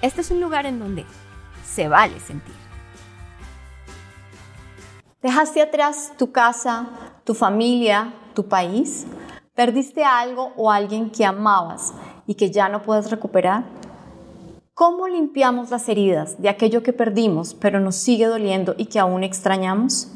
Este es un lugar en donde se vale sentir. ¿Dejaste atrás tu casa, tu familia, tu país? ¿Perdiste algo o alguien que amabas y que ya no puedes recuperar? ¿Cómo limpiamos las heridas de aquello que perdimos pero nos sigue doliendo y que aún extrañamos?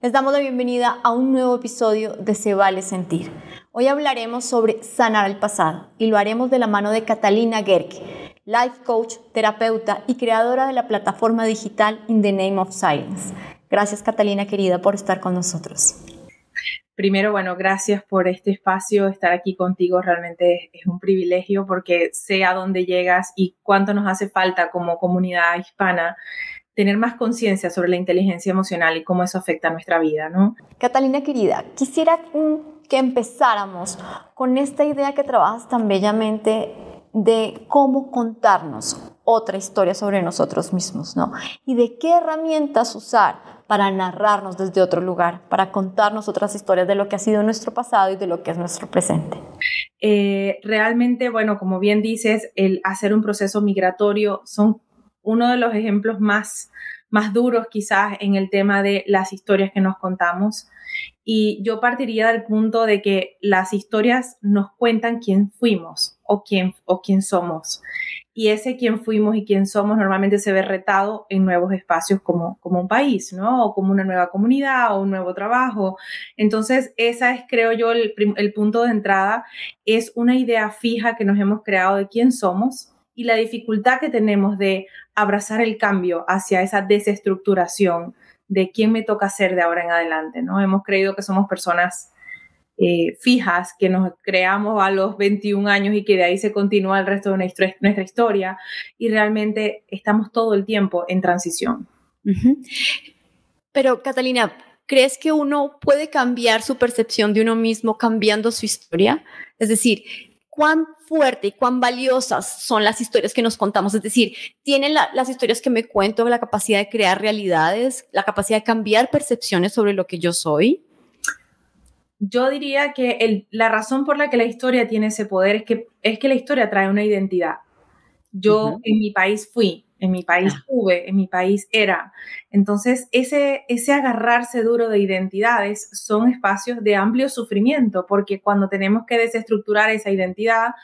Les damos la bienvenida a un nuevo episodio de Se vale sentir. Hoy hablaremos sobre sanar el pasado y lo haremos de la mano de Catalina Gerke, life coach, terapeuta y creadora de la plataforma digital In the Name of Silence. Gracias Catalina querida por estar con nosotros. Primero, bueno, gracias por este espacio, estar aquí contigo realmente es un privilegio porque sé a dónde llegas y cuánto nos hace falta como comunidad hispana tener más conciencia sobre la inteligencia emocional y cómo eso afecta a nuestra vida, ¿no? Catalina querida, quisiera que empezáramos con esta idea que trabajas tan bellamente de cómo contarnos otra historia sobre nosotros mismos, ¿no? Y de qué herramientas usar para narrarnos desde otro lugar, para contarnos otras historias de lo que ha sido nuestro pasado y de lo que es nuestro presente. Eh, realmente, bueno, como bien dices, el hacer un proceso migratorio son uno de los ejemplos más, más duros quizás en el tema de las historias que nos contamos. Y yo partiría del punto de que las historias nos cuentan quién fuimos o quién, o quién somos. Y ese quién fuimos y quién somos normalmente se ve retado en nuevos espacios como, como un país, ¿no? O como una nueva comunidad o un nuevo trabajo. Entonces, esa es, creo yo, el, punto de entrada. Es una idea fija que nos hemos creado de quién somos y la dificultad que tenemos de abrazar el cambio hacia esa desestructuración de quién me toca ser de ahora en adelante, ¿no? Hemos creído que somos personas eh, fijas, que nos creamos a los 21 años y que de ahí se continúa el resto de nuestra, nuestra historia y realmente estamos todo el tiempo en transición. Pero Catalina, ¿crees que uno puede cambiar su percepción de uno mismo cambiando su historia? Es decir, cuán fuerte y cuán valiosas son las historias que nos contamos. Es decir, tienen las historias que me cuento la capacidad de crear realidades, la capacidad de cambiar percepciones sobre lo que yo soy. Yo diría que la razón por la que la historia tiene ese poder es que, es que la historia trae una identidad. Yo en mi país fui, en mi país tuve, en mi país era. Entonces, ese, ese agarrarse duro de identidades son espacios de amplio sufrimiento, porque cuando tenemos que desestructurar esa identidad,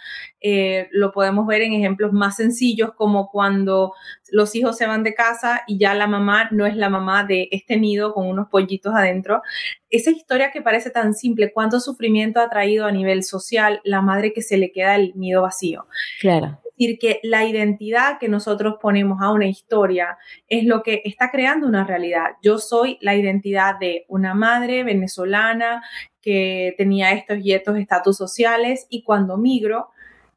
eh, lo podemos ver en ejemplos más sencillos, como cuando los hijos se van de casa y ya la mamá no es la mamá de este nido con unos pollitos adentro. Esa historia que parece tan simple, cuánto sufrimiento ha traído a nivel social la madre que se le queda el nido vacío. Claro decir que la identidad que nosotros ponemos a una historia es lo que está creando una realidad. Yo soy la identidad de una madre venezolana que tenía estos y estos estatus sociales y cuando migro,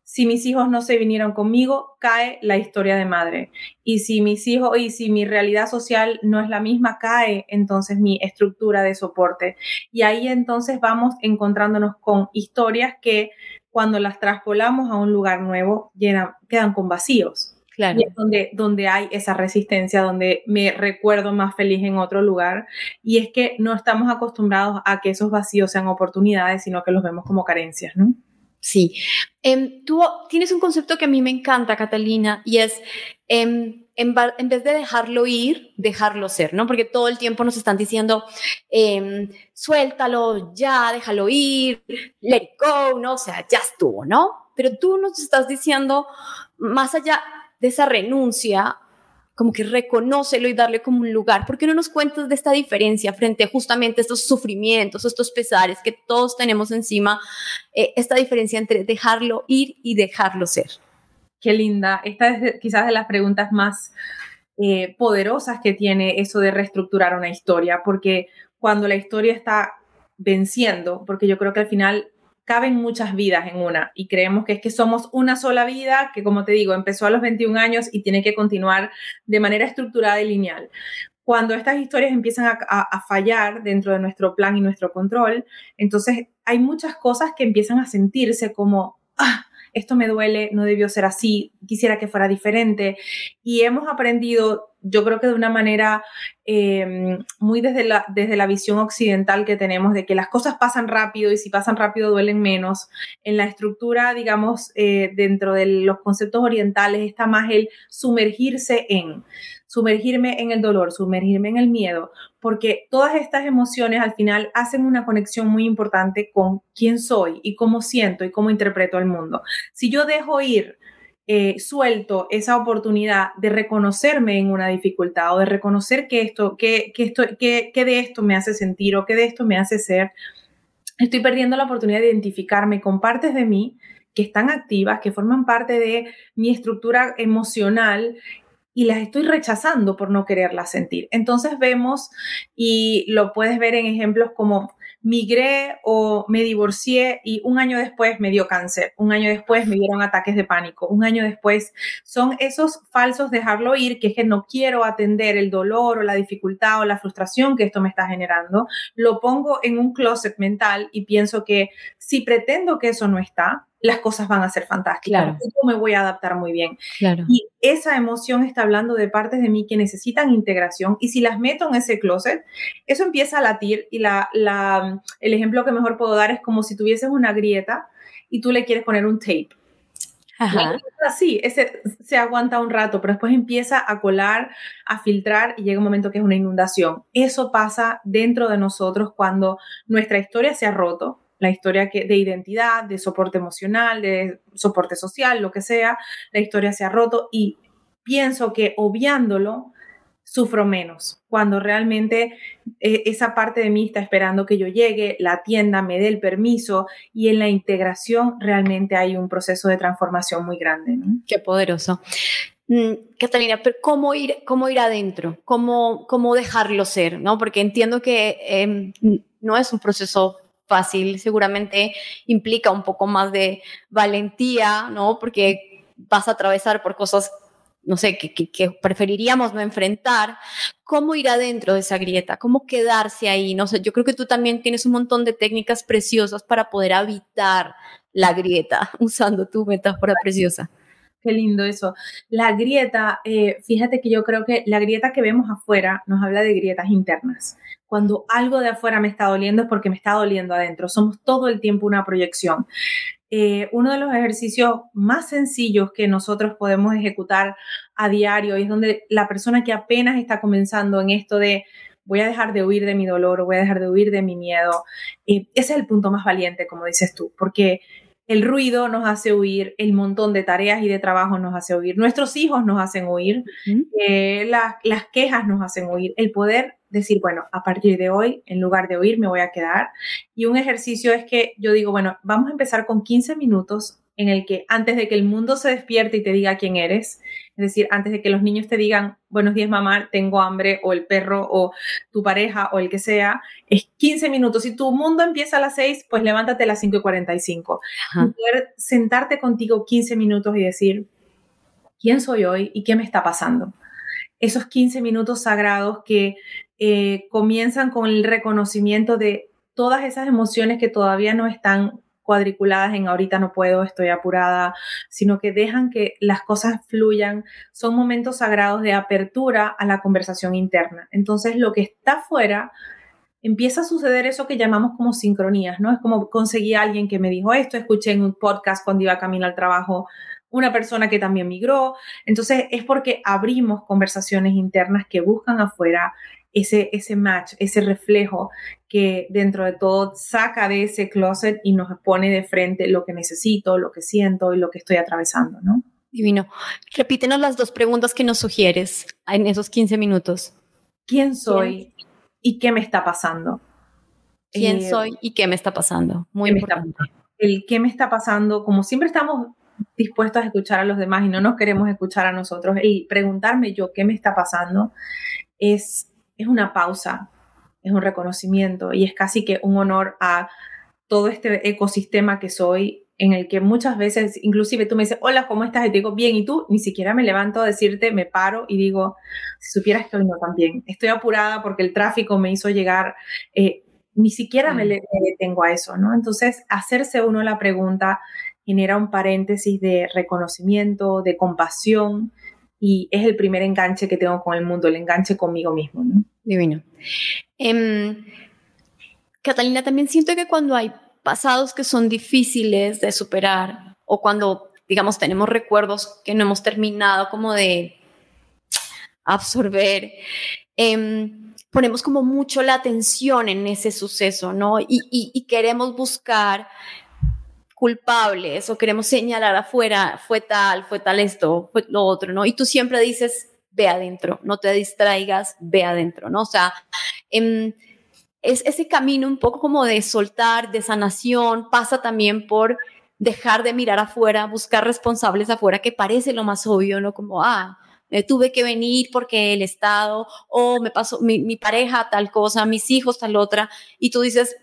si mis hijos no se vinieron conmigo, cae la historia de madre. Y si mis hijos y si mi realidad social no es la misma, cae entonces mi estructura de soporte. Y ahí entonces vamos encontrándonos con historias que cuando las traspolamos a un lugar nuevo, quedan con vacíos. Claro. Y es donde, donde hay esa resistencia, donde me recuerdo más feliz en otro lugar. Y es que no estamos acostumbrados a que esos vacíos sean oportunidades, sino que los vemos como carencias, ¿no? Sí. Em, tú tienes un concepto que a mí me encanta, Catalina, y es em, en, vez de dejarlo ir, dejarlo ser, ¿no? Porque todo el tiempo nos están diciendo, em, suéltalo ya, déjalo ir, let it go, ¿no? O sea, ya estuvo, ¿no? Pero tú nos estás diciendo, más allá de esa renuncia, como que reconócelo y darle como un lugar. ¿Por qué no nos cuentas de esta diferencia frente justamente estos sufrimientos, estos pesares que todos tenemos encima, eh, esta diferencia entre dejarlo ir y dejarlo ser? Qué linda. Esta es quizás de las preguntas más eh, poderosas que tiene eso de reestructurar una historia, porque cuando la historia está venciendo, porque yo creo que al final caben muchas vidas en una y creemos que es que somos una sola vida que, como te digo, empezó a los 21 años y tiene que continuar de manera estructurada y lineal. Cuando estas historias empiezan a, fallar dentro de nuestro plan y nuestro control, entonces hay muchas cosas que empiezan a sentirse como, ah, esto me duele, no debió ser así, quisiera que fuera diferente. Y hemos aprendido, yo creo que de una manera em, muy desde la, desde la visión occidental que tenemos, de que las cosas pasan rápido y si pasan rápido duelen menos. En la estructura, digamos, eh, dentro de los conceptos orientales está más el sumergirse en sumergirme en el dolor, sumergirme en el miedo, porque todas estas emociones al final hacen una conexión muy importante con quién soy y cómo siento y cómo interpreto el mundo. Si yo dejo ir eh, suelto esa oportunidad de reconocerme en una dificultad o de reconocer que esto, que, que esto, que, que de esto me hace sentir o que de esto me hace ser, estoy perdiendo la oportunidad de identificarme con partes de mí que están activas, que forman parte de mi estructura emocional y las estoy rechazando por no quererlas sentir. Entonces vemos, y lo puedes ver en ejemplos como migré o me divorcié y un año después me dio cáncer, un año después me dieron ataques de pánico, un año después son esos falsos dejarlo ir, que es que no quiero atender el dolor o la dificultad o la frustración que esto me está generando, lo pongo en un closet mental y pienso que si pretendo que eso no está, las cosas van a ser fantásticas. Claro. Yo me voy a adaptar muy bien. Y esa emoción está hablando de partes de mí que necesitan integración y si las meto en ese closet, eso empieza a latir y la, la, el ejemplo que mejor puedo dar es como si tuvieses una grieta y tú le quieres poner un tape. Ajá. Así, ese se aguanta un rato, pero después empieza a colar, a filtrar y llega un momento que es una inundación. Eso pasa dentro de nosotros cuando nuestra historia se ha roto, la historia que, de identidad, de soporte emocional, de soporte social, lo que sea, la historia se ha roto y pienso que obviándolo, sufro menos, cuando realmente eh, esa parte de mí está esperando que yo llegue, la tienda me dé el permiso y en la integración realmente hay un proceso de transformación muy grande. Qué poderoso. Mm, Catalina, pero ¿cómo ir, cómo ir adentro? ¿Cómo, ¿Cómo dejarlo ser? ¿no? Porque entiendo que em, no es un proceso fácil, seguramente implica un poco más de valentía, ¿no? Porque vas a atravesar por cosas, no sé, que, preferiríamos no enfrentar. ¿Cómo ir adentro de esa grieta? ¿Cómo quedarse ahí? No sé, yo creo que tú también tienes un montón de técnicas preciosas para poder habitar la grieta, usando tu metáfora preciosa. Qué lindo eso. La grieta, eh, fíjate que yo creo que la grieta que vemos afuera nos habla de grietas internas. Cuando algo de afuera me está doliendo es porque me está doliendo adentro. Somos todo el tiempo una proyección. Eh, uno de los ejercicios más sencillos que nosotros podemos ejecutar a diario y es donde la persona que apenas está comenzando en esto de voy a dejar de huir de mi dolor voy a dejar de huir de mi miedo, eh, ese es el punto más valiente, como dices tú, porque el ruido nos hace huir, el montón de tareas y de trabajo nos hace huir, nuestros hijos nos hacen huir, eh, las quejas nos hacen huir, el poder decir, bueno, a partir de hoy, en lugar de huir, me voy a quedar. Y un ejercicio es que yo digo, bueno, vamos a empezar con 15 minutos en el que antes de que el mundo se despierte y te diga quién eres, es decir, antes de que los niños te digan, buenos días mamá, tengo hambre, o el perro, o tu pareja, o el que sea, es 15 minutos. Si tu mundo empieza a las 6, pues levántate a las 5 y 45. Y poder sentarte contigo 15 minutos y decir, ¿quién soy hoy y qué me está pasando? Esos 15 minutos sagrados que eh, comienzan con el reconocimiento de todas esas emociones que todavía no están cuadriculadas en ahorita no puedo, estoy apurada, sino que dejan que las cosas fluyan. Son momentos sagrados de apertura a la conversación interna. Entonces, lo que está afuera empieza a suceder eso que llamamos como sincronías, ¿no? Es como conseguí a alguien que me dijo esto, escuché en un podcast cuando iba camino al trabajo una persona que también migró. Entonces, es porque abrimos conversaciones internas que buscan afuera ese, ese match, ese reflejo que dentro de todo saca de ese closet y nos pone de frente lo que necesito, lo que siento y lo que estoy atravesando, ¿no? Divino. Repítenos las dos preguntas que nos sugieres en esos 15 minutos. ¿Quién soy y qué me está pasando? ¿Quién eh, soy y qué me está pasando? Muy importante. el qué me está pasando, como siempre estamos dispuestos a escuchar a los demás y no nos queremos escuchar a nosotros, y preguntarme yo qué me está pasando es es una pausa, es un reconocimiento y es casi que un honor a todo este ecosistema que soy en el que muchas veces, inclusive tú me dices, hola, ¿cómo estás? Y te digo, bien, y tú ni siquiera me levanto a decirte, me paro y digo, si supieras que hoy no también, estoy apurada porque el tráfico me hizo llegar, eh, ni siquiera me, le, detengo a eso, ¿no? Entonces, hacerse uno la pregunta genera un paréntesis de reconocimiento, de compasión, y es el primer enganche que tengo con el mundo, el enganche conmigo mismo, ¿no? Divino. Em, Catalina, también siento que cuando hay pasados que son difíciles de superar o cuando, digamos, tenemos recuerdos que no hemos terminado como de absorber, em, ponemos como mucho la atención en ese suceso, ¿no? Y, queremos buscar culpables o queremos señalar afuera, fue tal, fue tal esto, fue lo otro, ¿no? Y tú siempre dices, ve adentro, no te distraigas, ve adentro, ¿no? O sea, em, es ese camino un poco como de soltar, de sanación, pasa también por dejar de mirar afuera, buscar responsables afuera, que parece lo más obvio, ¿no? Como, ah, me tuve que venir porque el Estado, o me pasó mi, pareja tal cosa, mis hijos tal otra, y tú dices,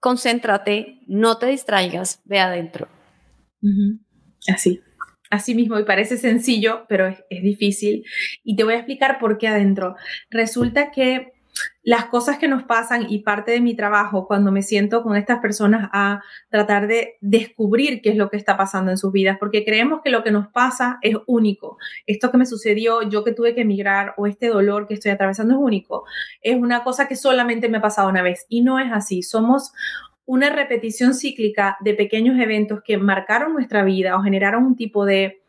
concéntrate, no te distraigas, ve adentro. Así. Así mismo, y parece sencillo, pero es, es difícil. Y te voy a explicar por qué adentro. Resulta que las cosas que nos pasan y parte de mi trabajo cuando me siento con estas personas a tratar de descubrir qué es lo que está pasando en sus vidas, porque creemos que lo que nos pasa es único. Esto que me sucedió, yo que tuve que emigrar o este dolor que estoy atravesando es único. Es una cosa que solamente me ha pasado una vez y no es así. Somos una repetición cíclica de pequeños eventos que marcaron nuestra vida o generaron un tipo de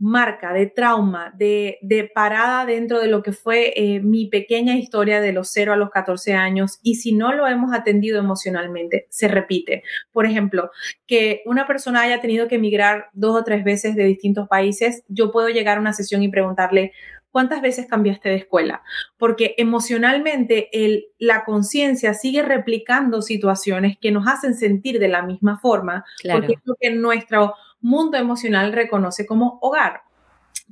marca, de trauma, de, parada dentro de lo que fue eh, mi pequeña historia de los 0 a los 14 años y si no lo hemos atendido emocionalmente, se repite. Por ejemplo, que una persona haya tenido que emigrar dos o tres veces de distintos países, yo puedo llegar a una sesión y preguntarle, ¿Cuántas veces cambiaste de escuela? Porque emocionalmente el, la conciencia sigue replicando situaciones que nos hacen sentir de la misma forma, porque es lo que nuestro mundo emocional reconoce como hogar.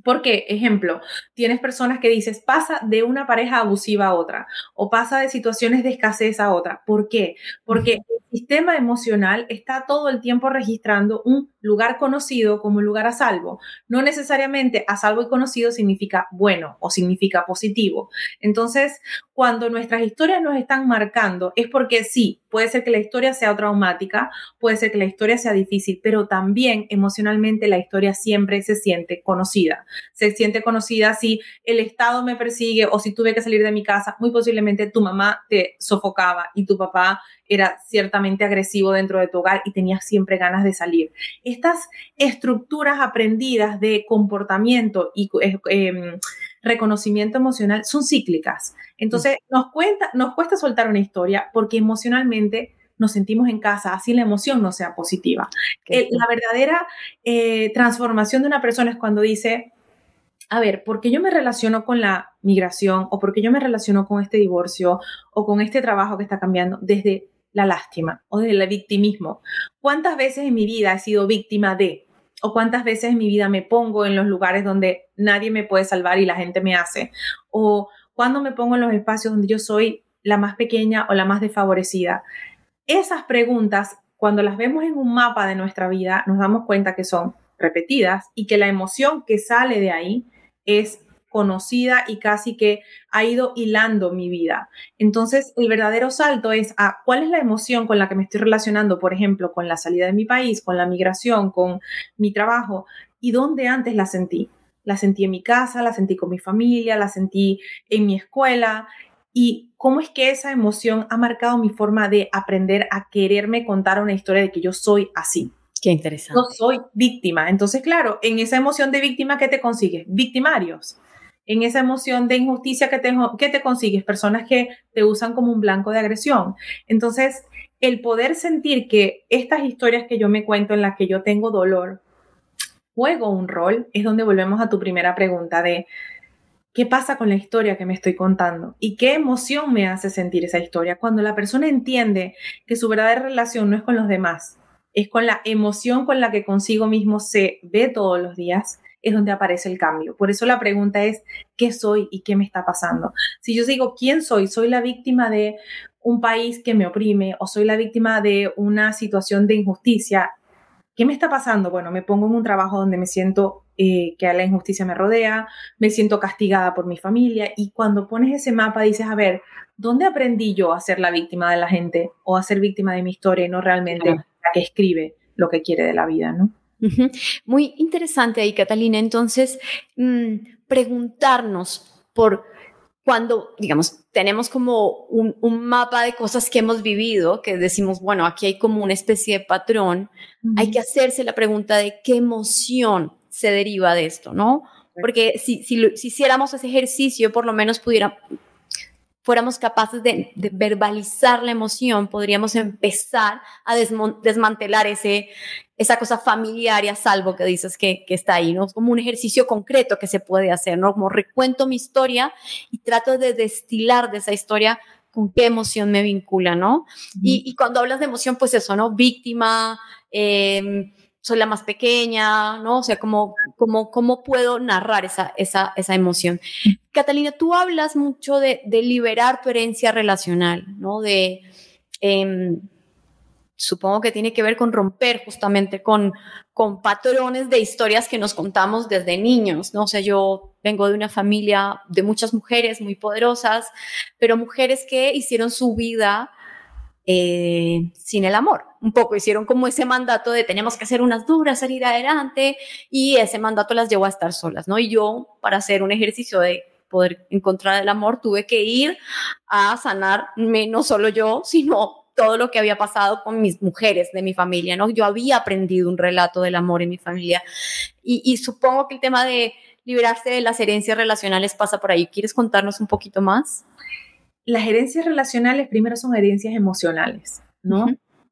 Porque, ejemplo, tienes personas que dices, pasa de una pareja abusiva a otra o pasa de situaciones de escasez a otra. ¿Por qué? Porque el sistema emocional está todo el tiempo registrando un lugar conocido como lugar a salvo. No necesariamente a salvo y conocido significa bueno o significa positivo. Entonces, cuando nuestras historias nos están marcando, es porque sí, puede ser que la historia sea traumática, puede ser que la historia sea difícil, pero también emocionalmente la historia siempre se siente conocida se siente conocida si el Estado me persigue o si tuve que salir de mi casa, muy posiblemente tu mamá te sofocaba y tu papá era ciertamente agresivo dentro de tu hogar y tenías siempre ganas de salir. Estas estructuras aprendidas de comportamiento y eh, em, reconocimiento emocional son cíclicas. Entonces, nos, cuenta, nos cuesta soltar una historia porque emocionalmente nos sentimos en casa, así la emoción no sea positiva. la verdadera eh, transformación de una persona es cuando dice, a ver, ¿por qué yo me relaciono con la migración o por qué yo me relaciono con este divorcio o con este trabajo que está cambiando desde la lástima o desde el victimismo? ¿Cuántas veces en mi vida he sido víctima de? ¿O cuántas veces en mi vida me pongo en los lugares donde nadie me puede salvar y la gente me hace? ¿O cuando me pongo en los espacios donde yo soy la más pequeña o la más desfavorecida? Esas preguntas, cuando las vemos en un mapa de nuestra vida, nos damos cuenta que son repetidas y que la emoción que sale de ahí es conocida y casi que ha ido hilando mi vida. Entonces, el verdadero salto es a cuál es la emoción con la que me estoy relacionando, por ejemplo, con la salida de mi país, con la migración, con mi trabajo, y dónde antes la sentí. La sentí en mi casa, la sentí con mi familia, la sentí en mi escuela, y cómo es que esa emoción ha marcado mi forma de aprender a quererme contar una historia de que yo soy así. Qué interesante. No soy víctima. Entonces, claro, en esa emoción de víctima, ¿qué te consigues? Victimarios. En esa emoción de injusticia, ¿qué te, ¿qué te consigues? Personas que te usan como un blanco de agresión. Entonces, el poder sentir que estas historias que yo me cuento en las que yo tengo dolor, juego un rol, es donde volvemos a tu primera pregunta de qué pasa con la historia que me estoy contando y qué emoción me hace sentir esa historia. Cuando la persona entiende que su verdadera relación no es con los demás, es con la emoción con la que consigo mismo se ve todos los días, es donde aparece el cambio. Por eso la pregunta es, ¿qué soy y qué me está pasando? Si yo digo, ¿quién soy? ¿Soy la víctima de un país que me oprime o soy la víctima de una situación de injusticia? ¿Qué me está pasando? Bueno, me pongo en un trabajo donde me siento eh, que la injusticia me rodea, me siento castigada por mi familia y cuando pones ese mapa dices, a ver, ¿dónde aprendí yo a ser la víctima de la gente o a ser víctima de mi historia y no realmente la que escribe lo que quiere de la vida, ¿no? Muy interesante ahí, Catalina. Entonces, mm, preguntarnos por cuando, digamos, tenemos como un, mapa de cosas que hemos vivido, que decimos, bueno, aquí hay como una especie de patrón, hay que hacerse la pregunta de qué emoción se deriva de esto, ¿no? Porque si, si, si hiciéramos ese ejercicio, por lo menos pudiera, fuéramos capaces de, verbalizar la emoción, podríamos empezar a desmantelar ese, esa cosa familiar y a salvo que dices que, que, está ahí, ¿no? Como un ejercicio concreto que se puede hacer, ¿no? Como recuento mi historia y trato de destilar de esa historia con qué emoción me vincula, ¿no? y, y, cuando hablas de emoción, pues eso, ¿no? Víctima, eh, soy la más pequeña, ¿no? O sea, ¿cómo, cómo, cómo puedo narrar esa, esa, esa emoción? Catalina, tú hablas mucho de, de liberar tu herencia relacional, ¿no? De, em, supongo que tiene que ver con romper justamente con, con patrones de historias que nos contamos desde niños, ¿no? O sea, yo vengo de una familia de muchas mujeres muy poderosas, pero mujeres que hicieron su vida eh, sin el amor. Un poco hicieron como ese mandato de tenemos que hacer unas duras, salir adelante, y ese mandato las llevó a estar solas, ¿no? Y yo, para hacer un ejercicio de poder encontrar el amor, tuve que ir a sanarme, no solo yo, sino todo lo que había pasado con mis mujeres de mi familia, ¿no? Yo había aprendido un relato del amor en mi familia y, y supongo que el tema de liberarse de las herencias relacionales pasa por ahí. ¿Quieres contarnos un poquito más? Las herencias relacionales primero son herencias emocionales, ¿no?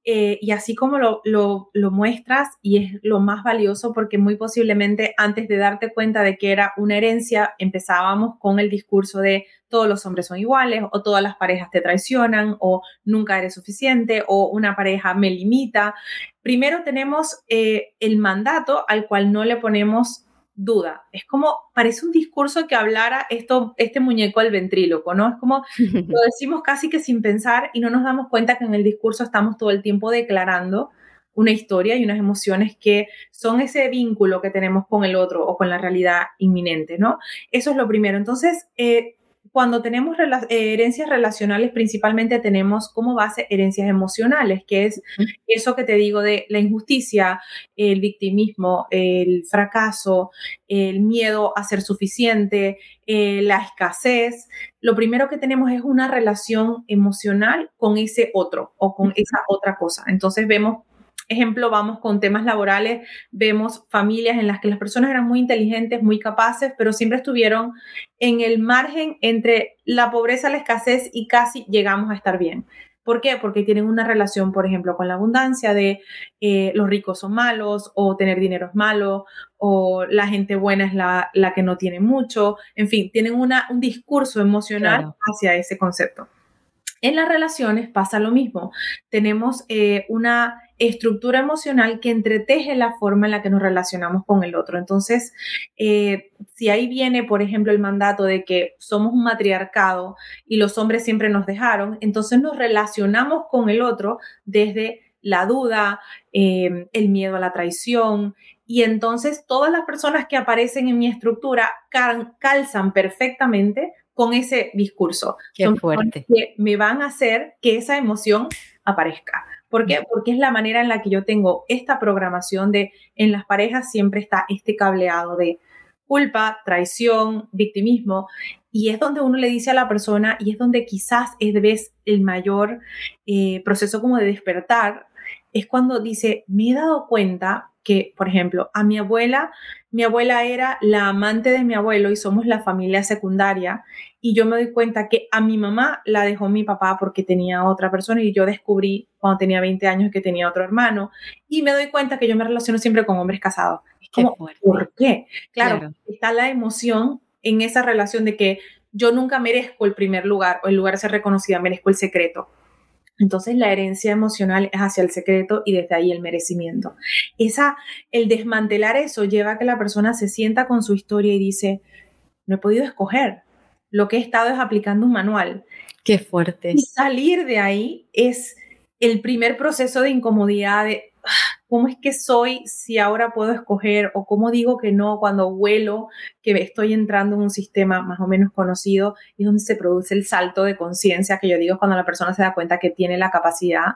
Eh, y así como lo, lo, lo, muestras, y es lo más valioso porque muy posiblemente antes de darte cuenta de que era una herencia, empezábamos con el discurso de todos los hombres son iguales, o todas las parejas te traicionan, o nunca eres suficiente, o una pareja me limita. Primero tenemos eh, el mandato al cual no le ponemos duda. Es como, parece un discurso que hablara esto, este muñeco al ventríloco, ¿no? Es como, lo decimos casi que sin pensar y no nos damos cuenta que en el discurso estamos todo el tiempo declarando una historia y unas emociones que son ese vínculo que tenemos con el otro o con la realidad inminente, ¿no? Eso es lo primero. Entonces, eh, cuando tenemos eh, herencias relacionales, principalmente tenemos como base herencias emocionales, que es eso que te digo de la injusticia, el victimismo, el fracaso, el miedo a ser suficiente, eh, la escasez. Lo primero que tenemos es una relación emocional con ese otro o con esa otra cosa. Entonces vemos ejemplo, vamos con temas laborales, vemos familias en las que las personas eran muy inteligentes, muy capaces, pero siempre estuvieron en el margen entre la pobreza, la escasez y casi llegamos a estar bien. ¿Por qué? Porque tienen una relación, por ejemplo, con la abundancia de eh, los ricos son malos o tener dinero es malo o la gente buena es la, la que no tiene mucho. En fin, tienen una, un discurso emocional hacia ese concepto. En las relaciones pasa lo mismo. Tenemos eh, una estructura emocional que entreteje la forma en la que nos relacionamos con el otro. Entonces, eh, si ahí viene, por ejemplo, el mandato de que somos un matriarcado y los hombres siempre nos dejaron, entonces nos relacionamos con el otro desde la duda, eh, el miedo a la traición, y entonces todas las personas que aparecen en mi estructura calzan perfectamente con ese discurso. Qué fuerte. Que me van a hacer que esa emoción aparezca. ¿Por qué? Porque es la manera en la que yo tengo esta programación de en las parejas siempre está este cableado de culpa, traición, victimismo, y es donde uno le dice a la persona, y es donde quizás es vez el mayor eh, proceso como de despertar, es cuando dice, me he dado cuenta que, por ejemplo, a mi abuela, mi abuela era la amante de mi abuelo y somos la familia secundaria y yo me doy cuenta que a mi mamá la dejó mi papá porque tenía otra persona y yo descubrí cuando tenía 20 años que tenía otro hermano y me doy cuenta que yo me relaciono siempre con hombres casados. Es como, ¿por qué? Claro, está la emoción en esa relación de que yo nunca merezco el primer lugar o el lugar a ser reconocida, merezco el secreto. Entonces la herencia emocional es hacia el secreto y desde ahí el merecimiento. Esa, el desmantelar eso lleva a que la persona se sienta con su historia y dice, no he podido escoger. Lo que he estado es aplicando un manual. Qué fuerte. Y salir de ahí es el primer proceso de incomodidad de ah, cómo es que soy si ahora puedo escoger o cómo digo que no cuando vuelo que estoy entrando en un sistema más o menos conocido y donde se produce el salto de conciencia que yo digo cuando la persona se da cuenta que tiene la capacidad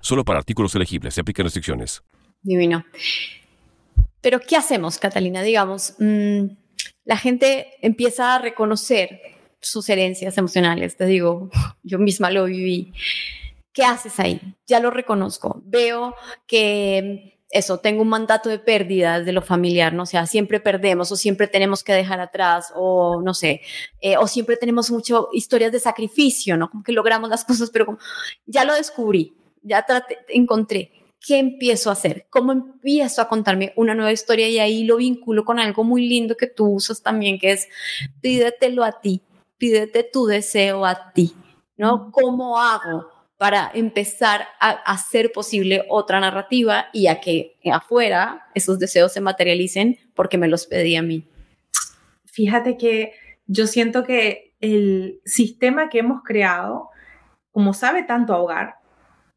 Solo para artículos elegibles. Se aplican restricciones. Divino. Pero ¿qué hacemos, Catalina? Digamos, mm, la gente empieza a reconocer sus herencias emocionales. Te digo, yo misma lo viví. ¿Qué haces ahí? Ya lo reconozco. Veo que eso, tengo un mandato de pérdida de lo familiar, ¿no? O sea, siempre perdemos o siempre tenemos que dejar atrás o no sé, eh, o siempre tenemos mucho historias de sacrificio, ¿no? Como que logramos las cosas, pero como, ya lo descubrí, ya encontré. ¿Qué empiezo a hacer? ¿Cómo empiezo a contarme una nueva historia? Y ahí lo vinculo con algo muy lindo que tú usas también, que es pídetelo a ti, pídete tu deseo a ti, ¿no? ¿Cómo hago? Para empezar a hacer posible otra narrativa y a que afuera esos deseos se materialicen porque me los pedí a mí. Fíjate que yo siento que el sistema que hemos creado, como sabe tanto ahogar,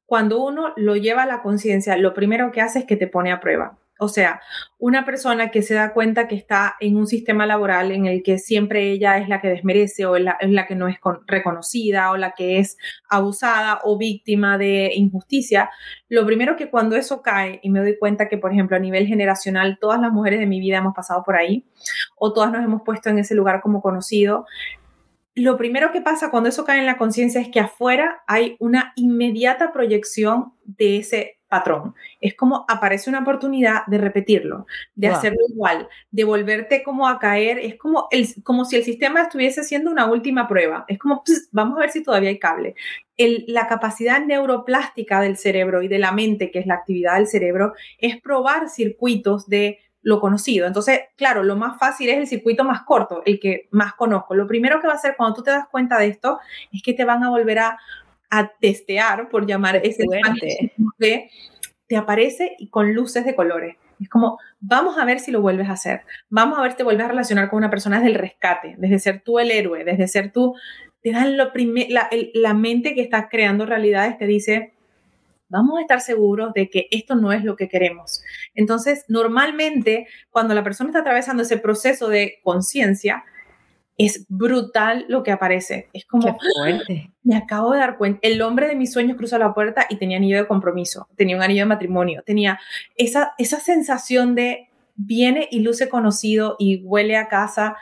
cuando uno lo lleva a la conciencia, lo primero que hace es que te pone a prueba. O sea, una persona que se da cuenta que está en un sistema laboral en el que siempre ella es la que desmerece o es la, que no es reconocida o la que es abusada o víctima de injusticia, lo primero que cuando eso cae y me doy cuenta que, por ejemplo, a nivel generacional, todas las mujeres de mi vida hemos pasado por ahí o todas nos hemos puesto en ese lugar como conocido, lo primero que pasa cuando eso cae en la conciencia es que afuera hay una inmediata proyección de ese patrón. Es como aparece una oportunidad de repetirlo, de hacerlo igual, de volverte como a caer. Es como, el, como si el sistema estuviese haciendo una última prueba. Es como, vamos a ver si todavía hay cable. El, la capacidad neuroplástica del cerebro y de la mente, que es la actividad del cerebro, es probar circuitos de lo conocido. Entonces, claro, lo más fácil es el circuito más corto, el que más conozco. Lo primero que va a hacer cuando tú te das cuenta de esto es que te van a volver a, testear, por llamar ese de, te aparece y con luces de colores. Es como, vamos a ver si lo vuelves a hacer. Vamos a ver si te vuelves a relacionar con una persona desde el rescate, desde ser tú el héroe, desde ser tú. Te dan lo la, la mente que está creando realidades, te dice, vamos a estar seguros de que esto no es lo que queremos. Entonces, normalmente, cuando la persona está atravesando ese proceso de conciencia, es brutal lo que aparece. Es como, me acabo de dar cuenta, el hombre de mis sueños cruzó la puerta y tenía anillo de compromiso, tenía un anillo de matrimonio, tenía esa, esa sensación de viene y luce conocido y huele a casa.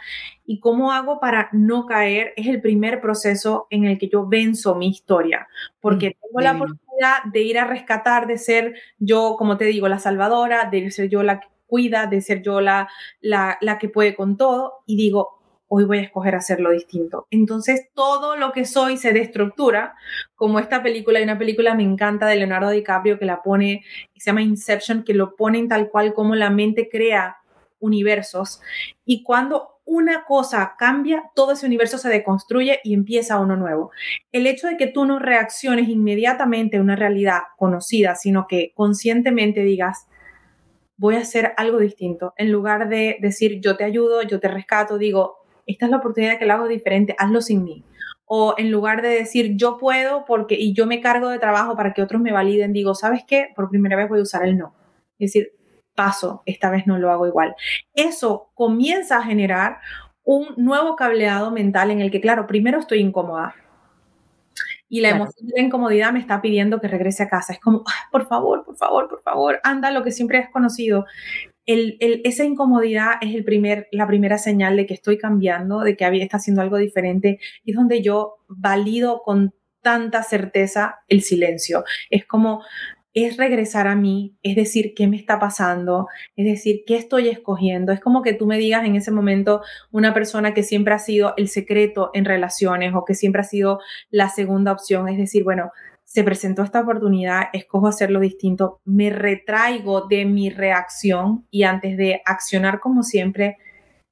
¿Y cómo hago para no caer? Es el primer proceso en el que yo venzo mi historia, porque mm, tengo la oportunidad de ir a rescatar, de ser yo, como te digo, la salvadora, de ser yo la que cuida, de ser yo la, la, la que puede con todo, y digo, hoy voy a escoger hacerlo distinto. Entonces todo lo que soy se destructura, como esta película, hay una película me encanta de Leonardo DiCaprio que la pone, se llama Inception, que lo ponen tal cual como la mente crea universos y cuando una cosa cambia, todo ese universo se deconstruye y empieza uno nuevo. El hecho de que tú no reacciones inmediatamente a una realidad conocida, sino que conscientemente digas, voy a hacer algo distinto, en lugar de decir yo te ayudo, yo te rescato, digo, esta es la oportunidad que lo hago diferente, hazlo sin mí. O en lugar de decir yo puedo porque y yo me cargo de trabajo para que otros me validen, digo, ¿sabes qué? Por primera vez voy a usar el no. Es decir, paso, esta vez no lo hago igual. Eso comienza a generar un nuevo cableado mental en el que, claro, primero estoy incómoda. Y la emoción de la incomodidad me está pidiendo que regrese a casa. Es como, por favor, por favor, por favor, anda lo que siempre has conocido esa incomodidad es el primer, la primera señal de que estoy cambiando, de que está haciendo algo diferente, y es donde yo valido con tanta certeza el silencio. Es como es regresar a mí, es decir, qué me está pasando, es decir, qué estoy escogiendo. Es como que tú me digas en ese momento una persona que siempre ha sido el secreto en relaciones o que siempre ha sido la segunda opción, es decir, bueno, se presentó esta oportunidad, escojo hacerlo distinto, me retraigo de mi reacción y antes de accionar como siempre,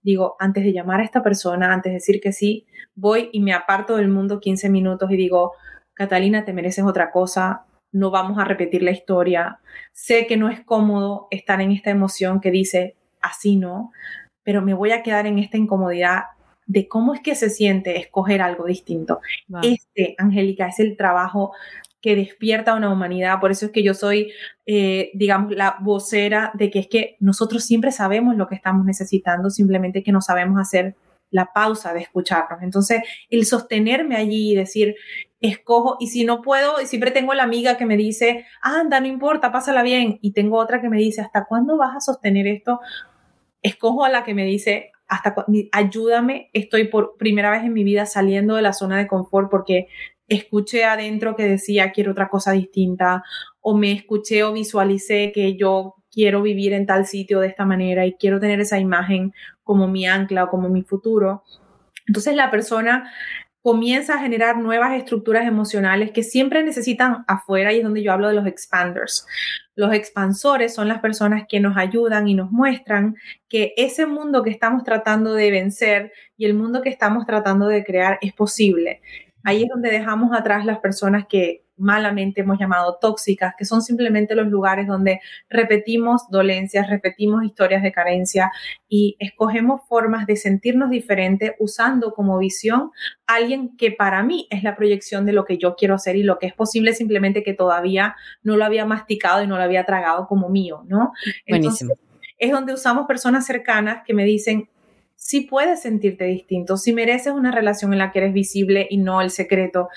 digo, antes de llamar a esta persona, antes de decir que sí, voy y me aparto del mundo 15 minutos y digo, Catalina, te mereces otra cosa, no vamos a repetir la historia. Sé que no es cómodo estar en esta emoción que dice así no, pero me voy a quedar en esta incomodidad de cómo es que se siente escoger algo distinto. Este, Angélica, es el trabajo que despierta a una humanidad. Por eso es que yo soy, eh, digamos, la vocera de que es que nosotros siempre sabemos lo que estamos necesitando, simplemente que no sabemos hacer la pausa de escucharnos. Entonces, el sostenerme allí y decir, escojo, y si no puedo, y siempre tengo la amiga que me dice, anda, no importa, pásala bien, y tengo otra que me dice, ¿hasta cuándo vas a sostener esto? Escojo a la que me dice, hasta ayúdame, estoy por primera vez en mi vida saliendo de la zona de confort porque escuché adentro que decía quiero otra cosa distinta o me escuché o visualicé que yo quiero vivir en tal sitio de esta manera y quiero tener esa imagen como mi ancla o como mi futuro. Entonces la persona comienza a generar nuevas estructuras emocionales que siempre necesitan afuera y es donde yo hablo de los expanders. Los expansores son las personas que nos ayudan y nos muestran que ese mundo que estamos tratando de vencer y el mundo que estamos tratando de crear es posible. Ahí es donde dejamos atrás las personas que malamente hemos llamado tóxicas, que son simplemente los lugares donde repetimos dolencias, repetimos historias de carencia y escogemos formas de sentirnos diferentes usando como visión alguien que para mí es la proyección de lo que yo quiero hacer y lo que es posible simplemente que todavía no lo había masticado y no lo había tragado como mío, ¿no? Buenísimo. es donde usamos personas cercanas que me dicen, si puedes sentirte distinto, si mereces una relación en la que eres visible y no el secreto.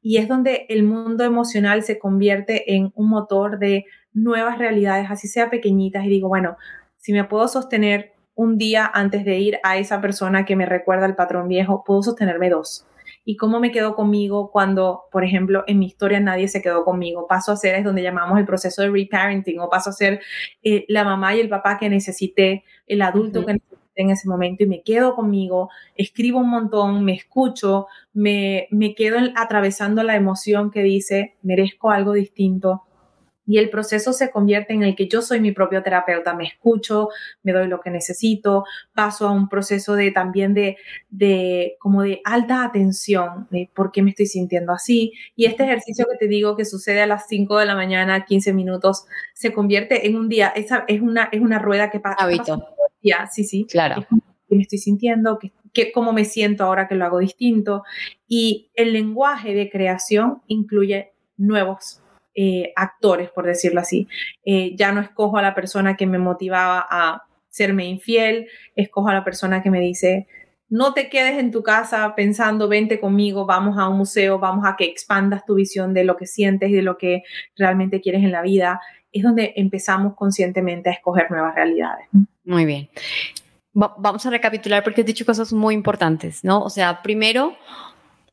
Y es donde el mundo emocional se convierte en un motor de nuevas realidades, así sea pequeñitas. Y digo, bueno, si me puedo sostener un día antes de ir a esa persona que me recuerda al patrón viejo, puedo sostenerme dos. Y cómo me quedo conmigo cuando, por ejemplo, en mi historia nadie se quedó conmigo. Paso a ser, es donde llamamos el proceso de reparenting, o paso a ser eh, la mamá y el papá que necesité, el adulto que necesité en ese momento y me quedo conmigo, escribo un montón, me escucho, me, me quedo atravesando la emoción que dice, merezco algo distinto. Y el proceso se convierte en el que yo soy mi propio terapeuta, me escucho, me doy lo que necesito, paso a un proceso de también de, de como de alta atención, de por qué me estoy sintiendo así. Y este ejercicio que te digo que sucede a las 5 de la mañana, 15 minutos, se convierte en un día, esa es una, es una rueda que pasa sí, sí. Claro. que me estoy sintiendo, que, cómo me siento ahora que lo hago distinto. Y el lenguaje de creación incluye nuevos eh, actores, por decirlo así. Eh, ya no escojo a la persona que me motivaba a serme infiel, escojo a la persona que me dice, no te quedes en tu casa pensando, vente conmigo, vamos a un museo, vamos a que expandas tu visión de lo que sientes y de lo que realmente quieres en la vida. Es donde empezamos conscientemente a escoger nuevas realidades. Muy bien. vamos a recapitular porque has dicho cosas muy importantes, ¿no? O sea, primero,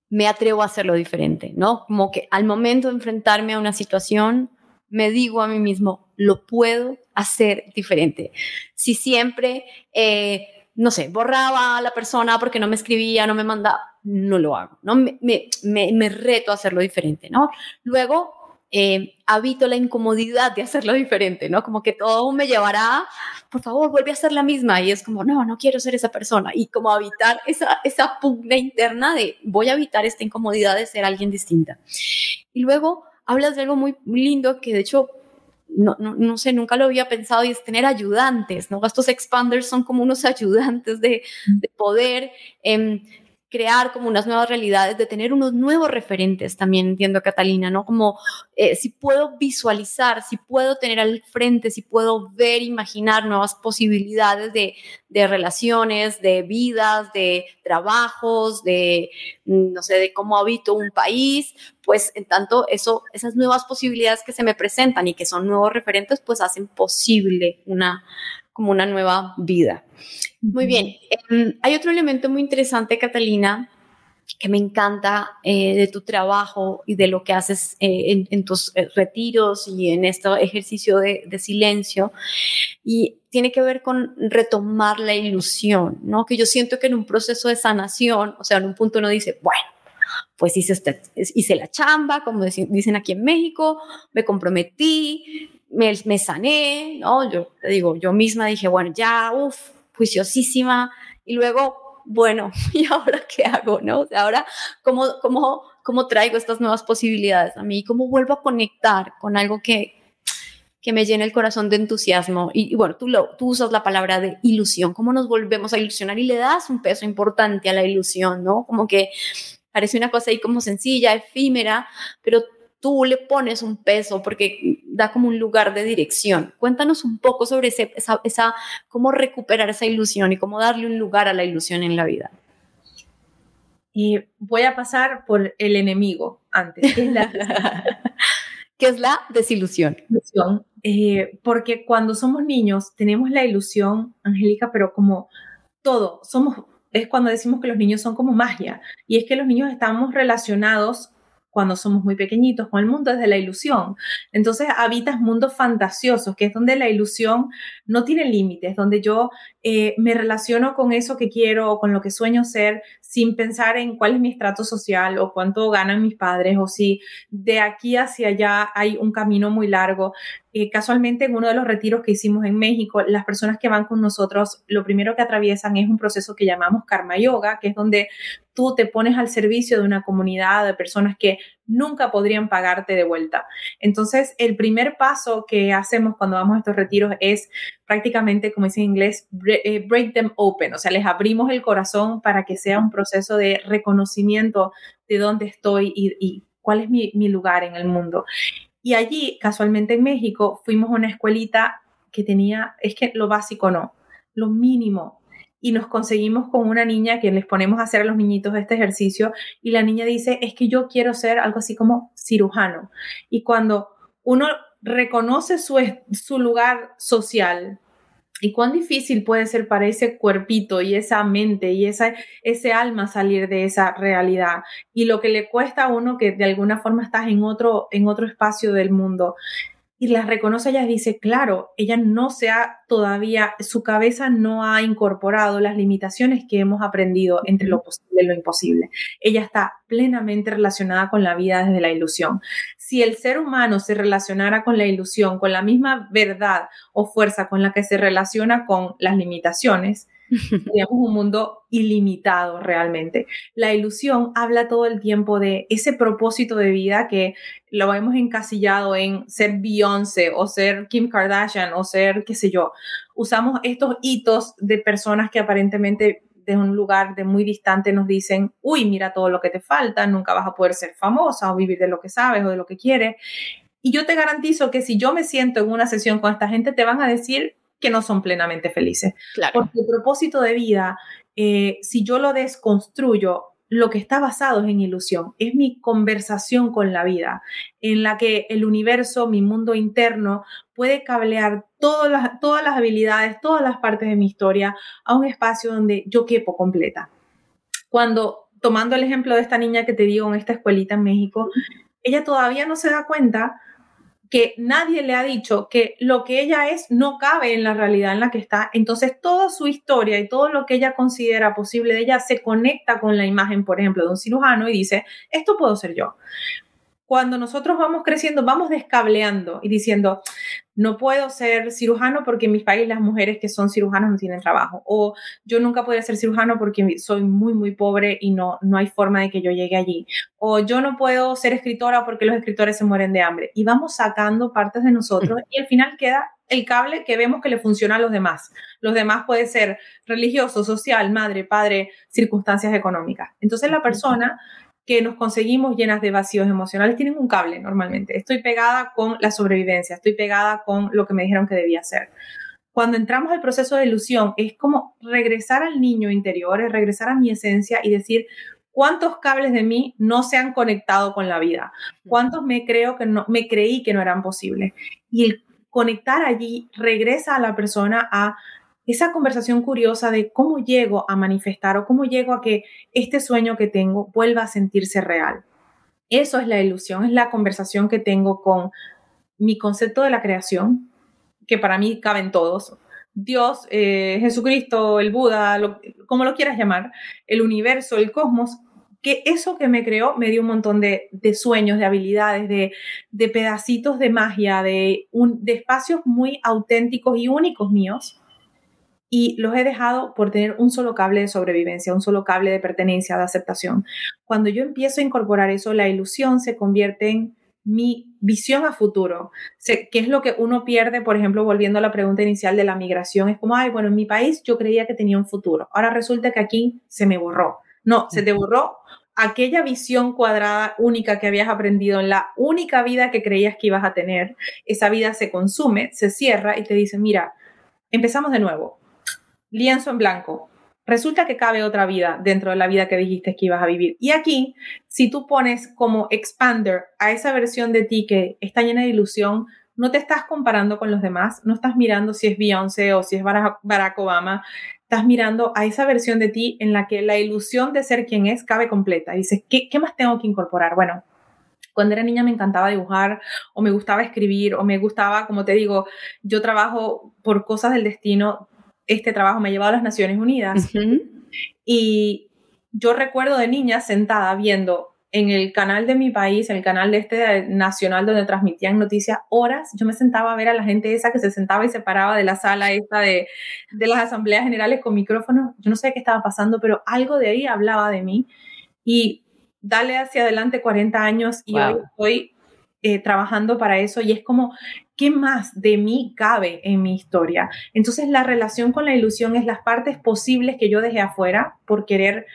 me atrevo a hacerlo diferente, ¿no? Como que al momento de enfrentarme a una situación, me digo a mí mismo, lo puedo hacer diferente. Si siempre, eh, no sé, borraba a la persona porque no me escribía, no me mandaba, no lo hago, ¿no? Me, me, me reto a hacerlo diferente, ¿no? Luego, eh, habito la incomodidad de hacerlo diferente, ¿no? Como que todo me llevará, por favor, vuelve a ser la misma. Y es como, no, no quiero ser esa persona. Y como habitar esa, esa pugna interna de voy a evitar esta incomodidad de ser alguien distinta. Y luego hablas de algo muy, lindo que de hecho no, no, no, sé, nunca lo había pensado y es tener ayudantes, ¿no? Estos expanders son como unos ayudantes de, de poder eh, crear como unas nuevas realidades, de tener unos nuevos referentes también, entiendo Catalina, ¿no? Como eh, si puedo visualizar, si puedo tener al frente, si puedo ver, imaginar nuevas posibilidades de, de relaciones, de vidas, de trabajos, de, no sé, de cómo habito un país, pues en tanto eso, esas nuevas posibilidades que se me presentan y que son nuevos referentes, pues hacen posible una, como una nueva vida. Muy bien. Em, hay otro elemento muy interesante, Catalina, que me encanta eh, de tu trabajo y de lo que haces eh, en, tus eh, retiros y en este ejercicio de, de, silencio. Y tiene que ver con retomar la ilusión, ¿no? Que yo siento que en un proceso de sanación, o sea, en un punto uno dice, bueno, pues hice, este, hice la chamba, como dicen aquí en México, me comprometí, me, sané, ¿no? Yo digo, yo misma dije, bueno, ya, uff, juiciosísima, y luego bueno, ¿y ahora qué hago? ¿No? ahora, ¿cómo, cómo, ¿cómo traigo estas nuevas posibilidades a mí? ¿Cómo vuelvo a conectar con algo que, que me llene el corazón de entusiasmo? Y, bueno, tú, lo, tú usas la palabra de ilusión, ¿cómo nos volvemos a ilusionar? Y le das un peso importante a la ilusión, ¿no? Como que parece una cosa ahí como sencilla, efímera, pero tú le pones un peso porque da como un lugar de dirección. Cuéntanos un poco sobre ese, esa, esa, cómo recuperar esa ilusión y cómo darle un lugar a la ilusión en la vida. Y voy a pasar por el enemigo antes, que es la, es la desilusión. Eh, porque cuando somos niños tenemos la ilusión, Angélica, pero como todo, somos, es cuando decimos que los niños son como magia. Y es que los niños estamos relacionados cuando somos muy pequeñitos con el mundo es de la ilusión. Entonces habitas mundos fantasiosos, que es donde la ilusión no tiene límites, donde yo eh, me relaciono con eso que quiero o con lo que sueño ser sin pensar en cuál es mi estrato social o cuánto ganan mis padres o si de aquí hacia allá hay un camino muy largo. Eh, casualmente en uno de los retiros que hicimos en México, las personas que van con nosotros, lo primero que atraviesan es un proceso que llamamos karma yoga, que es donde tú te pones al servicio de una comunidad de personas que nunca podrían pagarte de vuelta. Entonces, el primer paso que hacemos cuando vamos a estos retiros es prácticamente, como dice en inglés, eh, break them open, o sea, les abrimos el corazón para que sea un proceso de reconocimiento de dónde estoy y, cuál es mi, mi lugar en el mundo. Y allí, casualmente en México, fuimos a una escuelita que tenía, es que lo básico no, lo mínimo y nos conseguimos con una niña que les ponemos a hacer a los niñitos este ejercicio y la niña dice, es que yo quiero ser algo así como cirujano. Y cuando uno reconoce su, su lugar social, y cuán difícil puede ser para ese cuerpito y esa mente y esa, ese alma salir de esa realidad. Y lo que le cuesta a uno que de alguna forma estás en otro, en otro espacio del mundo y las reconoce, ella dice, claro, ella no se ha todavía, su cabeza no ha incorporado las limitaciones que hemos aprendido entre lo posible y lo imposible. Ella está plenamente relacionada con la vida desde la ilusión. Si el ser humano se relacionara con la ilusión, con la misma verdad o fuerza con la que se relaciona con las limitaciones, Teníamos un mundo ilimitado realmente. La ilusión habla todo el tiempo de ese propósito de vida que lo hemos encasillado en ser Beyoncé o ser Kim Kardashian o ser, qué sé yo. Usamos estos hitos de personas que aparentemente de un lugar de muy distante nos dicen, uy, mira todo lo que te falta, nunca vas a poder ser famosa o vivir de lo que sabes o de lo que quieres. Y yo te garantizo que si yo me siento en una sesión con esta gente, te van a decir que no son plenamente felices. Porque el propósito de vida, eh, si yo lo desconstruyo, lo que está basado es en ilusión, es mi conversación con la vida, en la que el universo, mi mundo interno, puede cablear todas las, todas las habilidades, todas las partes de mi historia a un espacio donde yo quepo completa. Cuando, tomando el ejemplo de esta niña que te digo en esta escuelita en México, ella todavía no se da cuenta que nadie le ha dicho que lo que ella es no cabe en la realidad en la que está. Entonces, toda su historia y todo lo que ella considera posible de ella se conecta con la imagen, por ejemplo, de un cirujano y dice, esto puedo ser yo cuando nosotros vamos creciendo, vamos descableando y diciendo, no puedo ser cirujano porque en mi país las mujeres que son cirujanos no tienen trabajo. O yo nunca podría ser cirujano porque soy muy, muy pobre y no, no hay forma de que yo llegue allí. O yo no puedo ser escritora porque los escritores se mueren de hambre. Y vamos sacando partes de nosotros y al final queda el cable que vemos que le funciona a los demás. Los demás puede ser religioso, social, madre, padre, circunstancias económicas. Entonces la persona que nos conseguimos llenas de vacíos emocionales tienen un cable normalmente. Estoy pegada con la sobrevivencia, estoy pegada con lo que me dijeron que debía hacer. Cuando entramos al proceso de ilusión, es como regresar al niño interior, es regresar a mi esencia y decir, ¿cuántos cables de mí no se han conectado con la vida? ¿Cuántos me creo que no, me creí que no eran posibles? Y el conectar allí regresa a la persona a esa conversación curiosa de cómo llego a manifestar o cómo llego a que este sueño que tengo vuelva a sentirse real. Eso es la ilusión, es la conversación que tengo con mi concepto de la creación, que para mí caben todos. Dios, eh, Jesucristo, el Buda, como lo quieras llamar, el universo, el cosmos, que eso que me creó me dio un montón de, sueños, de habilidades, de, pedacitos de magia, de, de espacios muy auténticos y únicos míos. Y los he dejado por tener un solo cable de sobrevivencia, un solo cable de pertenencia, de aceptación. Cuando yo empiezo a incorporar eso, la ilusión se convierte en mi visión a futuro, ¿Qué es lo que uno pierde, por ejemplo, volviendo a la pregunta inicial de la migración, es como, ay, bueno, en mi país yo creía que tenía un futuro, ahora resulta que aquí se me borró. No, se te borró aquella visión cuadrada única que habías aprendido en la única vida que creías que ibas a tener. Esa vida se consume, se cierra y te dice, mira, empezamos de nuevo. Lienzo en blanco. Resulta que cabe otra vida dentro de la vida que dijiste que ibas a vivir. Y aquí, si tú pones como expander a esa versión de ti que está llena de ilusión, no te estás comparando con los demás, no estás mirando si es Beyoncé o si es Barack Obama, estás mirando a esa versión de ti en la que la ilusión de ser quien es cabe completa. Y dices, ¿qué, qué más tengo que incorporar? Bueno, cuando era niña me encantaba dibujar o me gustaba escribir o me gustaba, como te digo, yo trabajo por cosas del destino. Este trabajo me ha llevado a las Naciones Unidas. Y yo recuerdo de niña sentada viendo en el canal de mi país, en el canal de este nacional donde transmitían noticias, horas, yo me sentaba a ver a la gente esa que se sentaba y se paraba de la sala esta de, de las asambleas generales con micrófonos. Yo no sé qué estaba pasando, pero algo de ahí hablaba de mí. Y dale hacia adelante 40 años y hoy estoy eh, trabajando para eso y es como, ¿qué más de mí cabe en mi historia? Entonces la relación con la ilusión es las partes posibles que yo dejé afuera por querer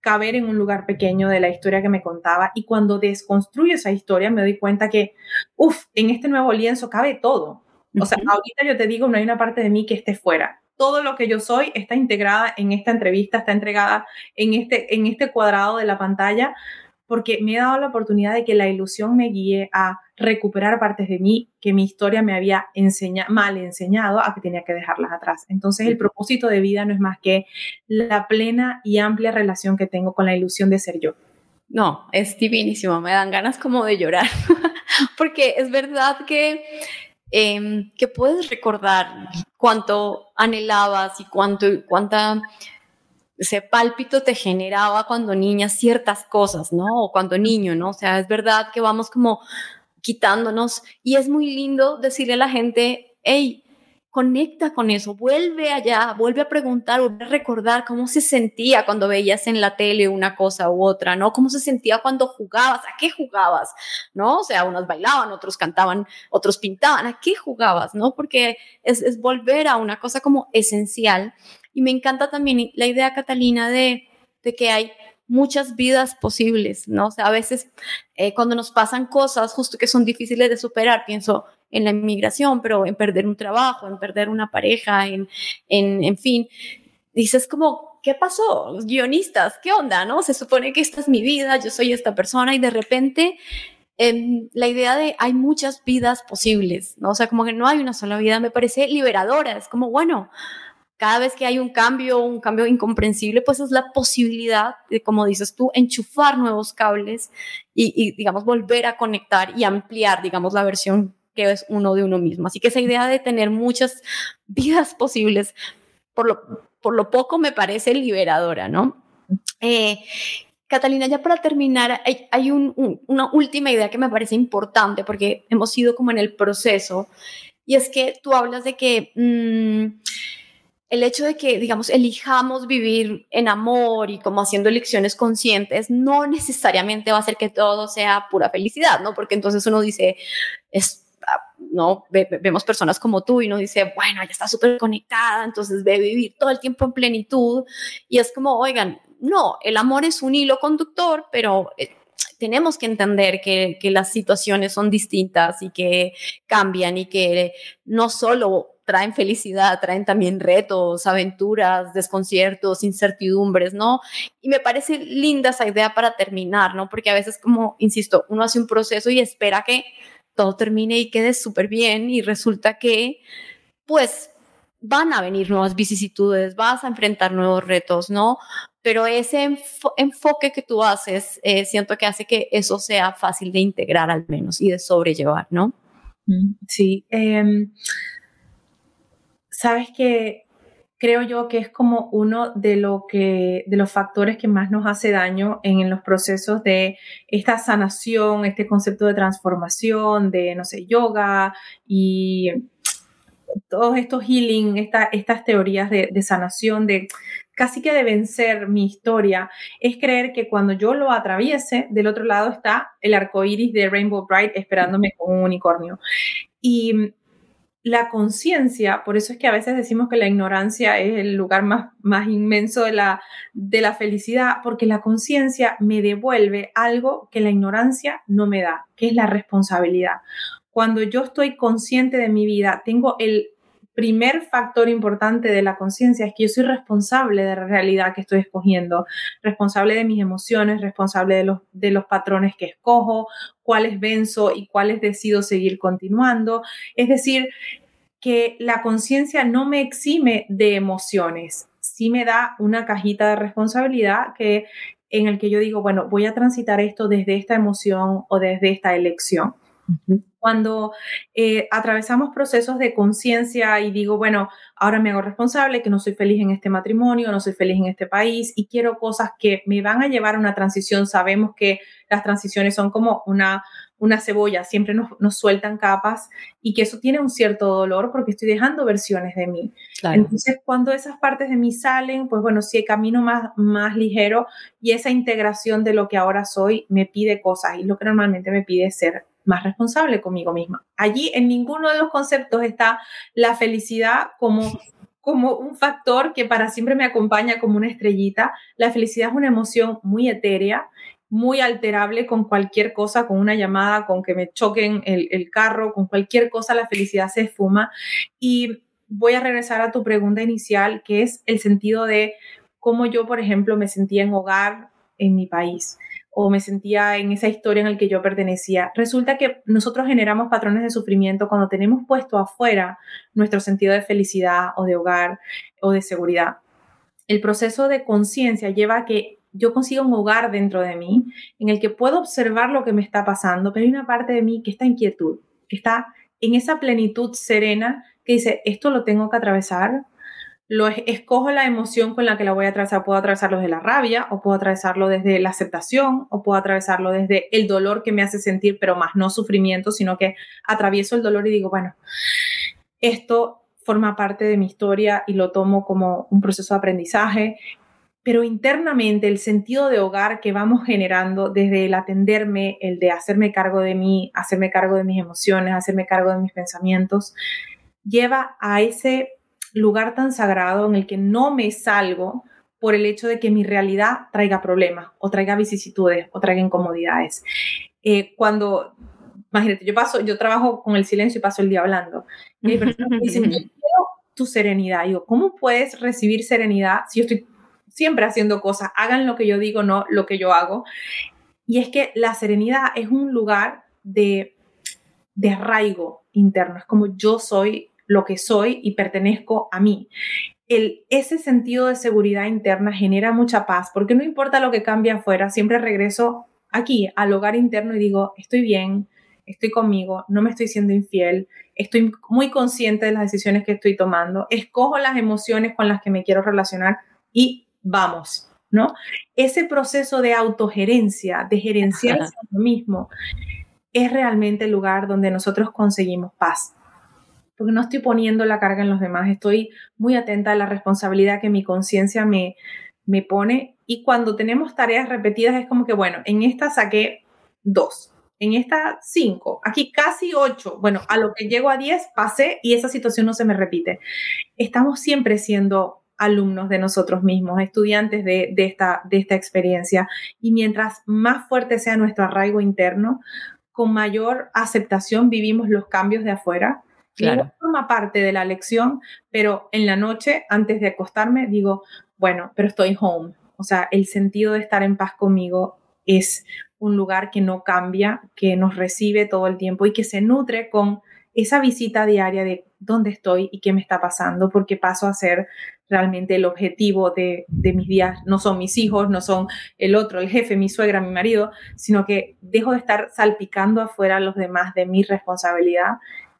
caber en un lugar pequeño de la historia que me contaba y cuando desconstruyo esa historia me doy cuenta que, uff, en este nuevo lienzo cabe todo. O sea, ahorita yo te digo, no hay una parte de mí que esté fuera. Todo lo que yo soy está integrada en esta entrevista, está entregada en este, en este cuadrado de la pantalla, porque me he dado la oportunidad de que la ilusión me guíe a recuperar partes de mí que mi historia me había mal enseñado a que tenía que dejarlas atrás. Entonces el propósito de vida no es más que la plena y amplia relación que tengo con la ilusión de ser yo. No, es divinísimo, me dan ganas como de llorar, porque es verdad que, em, que puedes recordar cuánto anhelabas y cuánto, cuánta ese pálpito te generaba cuando niña ciertas cosas, ¿no? O cuando niño, ¿no? O sea, es verdad que vamos como quitándonos y es muy lindo decirle a la gente, hey, conecta con eso, vuelve allá, vuelve a preguntar, vuelve a recordar cómo se sentía cuando veías en la tele una cosa u otra, ¿no? Cómo se sentía cuando jugabas, a qué jugabas, ¿no? O sea, unos bailaban, otros cantaban, otros pintaban, a qué jugabas, ¿no? Porque es, es volver a una cosa como esencial y me encanta también la idea, Catalina, de, de que hay muchas vidas posibles, ¿no? O sea, a veces eh, cuando nos pasan cosas justo que son difíciles de superar, pienso en la inmigración, pero en perder un trabajo, en perder una pareja, en, en, en fin, dices como, ¿qué pasó? Guionistas, ¿qué onda? ¿No? Se supone que esta es mi vida, yo soy esta persona y de repente em, la idea de hay muchas vidas posibles, ¿no? O sea, como que no hay una sola vida, me parece liberadora, es como, bueno, cada vez que hay un cambio, un cambio incomprensible, pues es la posibilidad de, como dices tú, enchufar nuevos cables y, digamos, volver a conectar y ampliar, digamos, la versión que es uno de uno mismo. Así que esa idea de tener muchas vidas posibles, por lo, por lo poco me parece liberadora, ¿no? Eh, Catalina, ya para terminar, hay, una última idea que me parece importante porque hemos ido como en el proceso y es que tú hablas de que... Mm, el hecho de que, digamos, elijamos vivir en amor y como haciendo elecciones conscientes, no necesariamente va a hacer que todo sea pura felicidad, ¿no? Porque entonces uno dice, es, ah, no, vemos personas como tú y uno dice, bueno, ya está súper conectada, entonces ve vivir todo el tiempo en plenitud. Y es como, oigan, no, el amor es un hilo conductor, pero eh, tenemos que entender que, las situaciones son distintas y que cambian y que no solo traen felicidad, traen también retos, aventuras, desconciertos, incertidumbres, ¿no? Y me parece linda esa idea para terminar, ¿no? Porque a veces, como, insisto, uno hace un proceso y espera que todo termine y quede súper bien y resulta que, pues, van a venir nuevas vicisitudes, vas a enfrentar nuevos retos, ¿no? Pero ese enfoque que tú haces, eh, siento que hace que eso sea fácil de integrar al menos y de sobrellevar, ¿no? Sí. Em, Sabes que creo yo que es como uno de, lo que, de los factores que más nos hace daño en, los procesos de esta sanación, este concepto de transformación, de, no sé, yoga y todos estos healing, estas teorías de, de, sanación, de casi que de vencer mi historia, es creer que cuando yo lo atraviese, del otro lado está el arco iris de Rainbow Bright esperándome con un unicornio. Y la conciencia, por eso es que a veces decimos que la ignorancia es el lugar más, más inmenso de la, de la felicidad, porque la conciencia me devuelve algo que la ignorancia no me da, que es la responsabilidad. Cuando yo estoy consciente de mi vida, tengo el primer factor importante de la conciencia es que yo soy responsable de la realidad que estoy escogiendo, responsable de mis emociones, responsable de los, de los patrones que escojo, cuáles venzo y cuáles decido seguir continuando. Es decir, que la conciencia no me exime de emociones, sí me da una cajita de responsabilidad que en el que yo digo, bueno, voy a transitar esto desde esta emoción o desde esta elección. Cuando eh, atravesamos procesos de conciencia y digo, bueno, ahora me hago responsable, que no soy feliz en este matrimonio, no soy feliz en este país y quiero cosas que me van a llevar a una transición. Sabemos que las transiciones son como una, una cebolla, siempre nos, nos, sueltan capas y que eso tiene un cierto dolor porque estoy dejando versiones de mí. Entonces, cuando esas partes de mí salen, pues bueno, si el camino más, más ligero y esa integración de lo que ahora soy me pide cosas y lo que normalmente me pide es ser más responsable conmigo misma. Allí en ninguno de los conceptos está la felicidad como como un factor que para siempre me acompaña como una estrellita. La felicidad es una emoción muy etérea, muy alterable con cualquier cosa, con una llamada, con que me choquen el, el carro, con cualquier cosa, la felicidad se esfuma. Y voy a regresar a tu pregunta inicial, que es el sentido de cómo yo, por ejemplo, me sentía en hogar en mi país o me sentía en esa historia en la que yo pertenecía. Resulta que nosotros generamos patrones de sufrimiento cuando tenemos puesto afuera nuestro sentido de felicidad o de hogar o de seguridad. El proceso de conciencia lleva a que yo consiga un hogar dentro de mí en el que puedo observar lo que me está pasando, pero hay una parte de mí que está en quietud, que está en esa plenitud serena que dice, esto lo tengo que atravesar, lo escojo la emoción con la que la voy a atravesar. Puedo atravesarlo desde la rabia, o puedo atravesarlo desde la aceptación, o puedo atravesarlo desde el dolor que me hace sentir, pero más no sufrimiento, sino que atravieso el dolor y digo, bueno, esto forma parte de mi historia y lo tomo como un proceso de aprendizaje. Pero internamente el sentido de hogar que vamos generando desde el atenderme, el de hacerme cargo de mí, hacerme cargo de mis emociones, hacerme cargo de mis pensamientos, lleva a ese lugar tan sagrado en el que no me salgo por el hecho de que mi realidad traiga problemas o traiga vicisitudes o traiga incomodidades. Eh, cuando, imagínate, yo paso, yo trabajo con el silencio y paso el día hablando. Y hay personas que dicen, yo quiero tu serenidad. Y digo, ¿cómo puedes recibir serenidad si yo estoy siempre haciendo cosas? Hagan lo que yo digo, no lo que yo hago. Y es que la serenidad es un lugar de, de arraigo interno. Es como yo soy lo que soy y pertenezco a mí. El, ese sentido de seguridad interna genera mucha paz, porque no importa lo que cambie afuera, siempre regreso aquí, al hogar interno y digo, estoy bien, estoy conmigo, no me estoy siendo infiel, estoy muy consciente de las decisiones que estoy tomando, escojo las emociones con las que me quiero relacionar y vamos, ¿no? Ese proceso de autogerencia, de gerenciarse a uno mismo, es realmente el lugar donde nosotros conseguimos paz porque no estoy poniendo la carga en los demás, estoy muy atenta a la responsabilidad que mi conciencia me, me pone y cuando tenemos tareas repetidas es como que, bueno, en esta saqué dos, en esta cinco, aquí casi ocho, bueno, a lo que llego a diez pasé y esa situación no se me repite. Estamos siempre siendo alumnos de nosotros mismos, estudiantes de, de, esta, de esta experiencia. Y mientras más fuerte sea nuestro arraigo interno, con mayor aceptación vivimos los cambios de afuera Claro. forma parte de la lección, pero en la noche, antes de acostarme, digo, bueno, pero estoy home. O sea, el sentido de estar en paz conmigo es un lugar que no cambia, que nos recibe todo el tiempo y que se nutre con esa visita diaria de dónde estoy y qué me está pasando, porque paso a ser realmente el objetivo de, de, mis días. No son mis hijos, no son el otro, el jefe, mi suegra, mi marido, sino que dejo de estar salpicando afuera a los demás de mi responsabilidad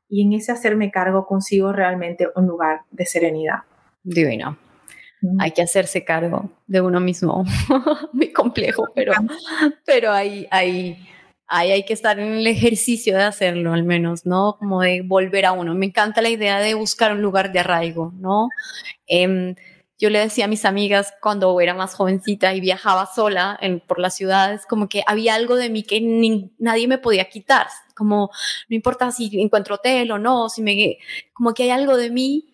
y en ese hacerme cargo consigo realmente un lugar de serenidad. Divino. Hay que hacerse cargo de uno mismo. Muy complejo, pero, pero ahí, ahí, ahí hay que estar en el ejercicio de hacerlo, al menos, ¿no? Como de volver a uno. Me encanta la idea de buscar un lugar de arraigo, ¿no? Em, yo le decía a mis amigas cuando era más jovencita y viajaba sola en, por las ciudades, como que había algo de mí que nadie me podía quitar, como no importa si encuentro hotel o no, si me, como que hay algo de mí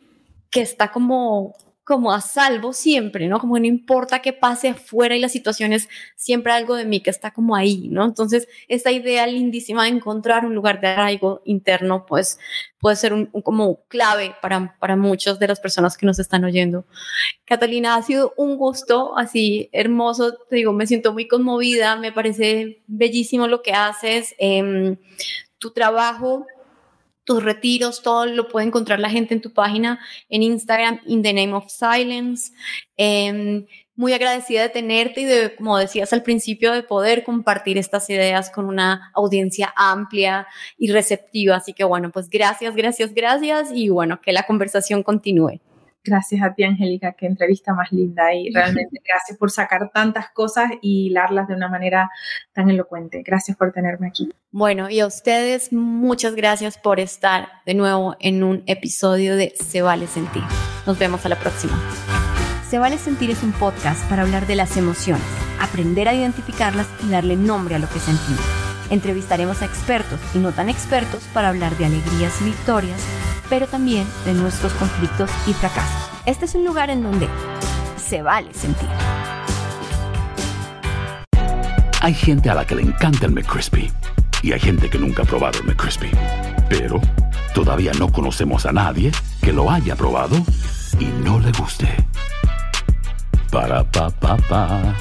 que está como como a salvo siempre, ¿no? Como no importa qué pase afuera y las situaciones, siempre algo de mí que está como ahí, ¿no? Entonces, esta idea lindísima de encontrar un lugar de arraigo interno, pues puede ser como clave para, para muchas de las personas que nos están oyendo. Catalina, ha sido un gusto así hermoso, te digo, me siento muy conmovida, me parece bellísimo lo que haces, eh, tu trabajo tus retiros, todo lo puede encontrar la gente en tu página en Instagram, In the Name of Silence. Em, muy agradecida de tenerte y de, como decías al principio, de poder compartir estas ideas con una audiencia amplia y receptiva. Así que bueno, pues gracias, gracias, gracias y bueno, que la conversación continúe. Gracias a ti, Angélica, qué entrevista más linda y realmente gracias por sacar tantas cosas y hilarlas de una manera tan elocuente. Gracias por tenerme aquí. Bueno, y a ustedes muchas gracias por estar de nuevo en un episodio de Se vale sentir. Nos vemos a la próxima. Se vale sentir es un podcast para hablar de las emociones, aprender a identificarlas y darle nombre a lo que sentimos. Entrevistaremos a expertos y no tan expertos para hablar de alegrías y victorias pero también de nuestros conflictos y fracasos. Este es un lugar en donde se vale sentir. Hay gente a la que le encanta el McCrispy y hay gente que nunca ha probado el McCrispy. Pero todavía no conocemos a nadie que lo haya probado y no le guste. Para pa pa pa.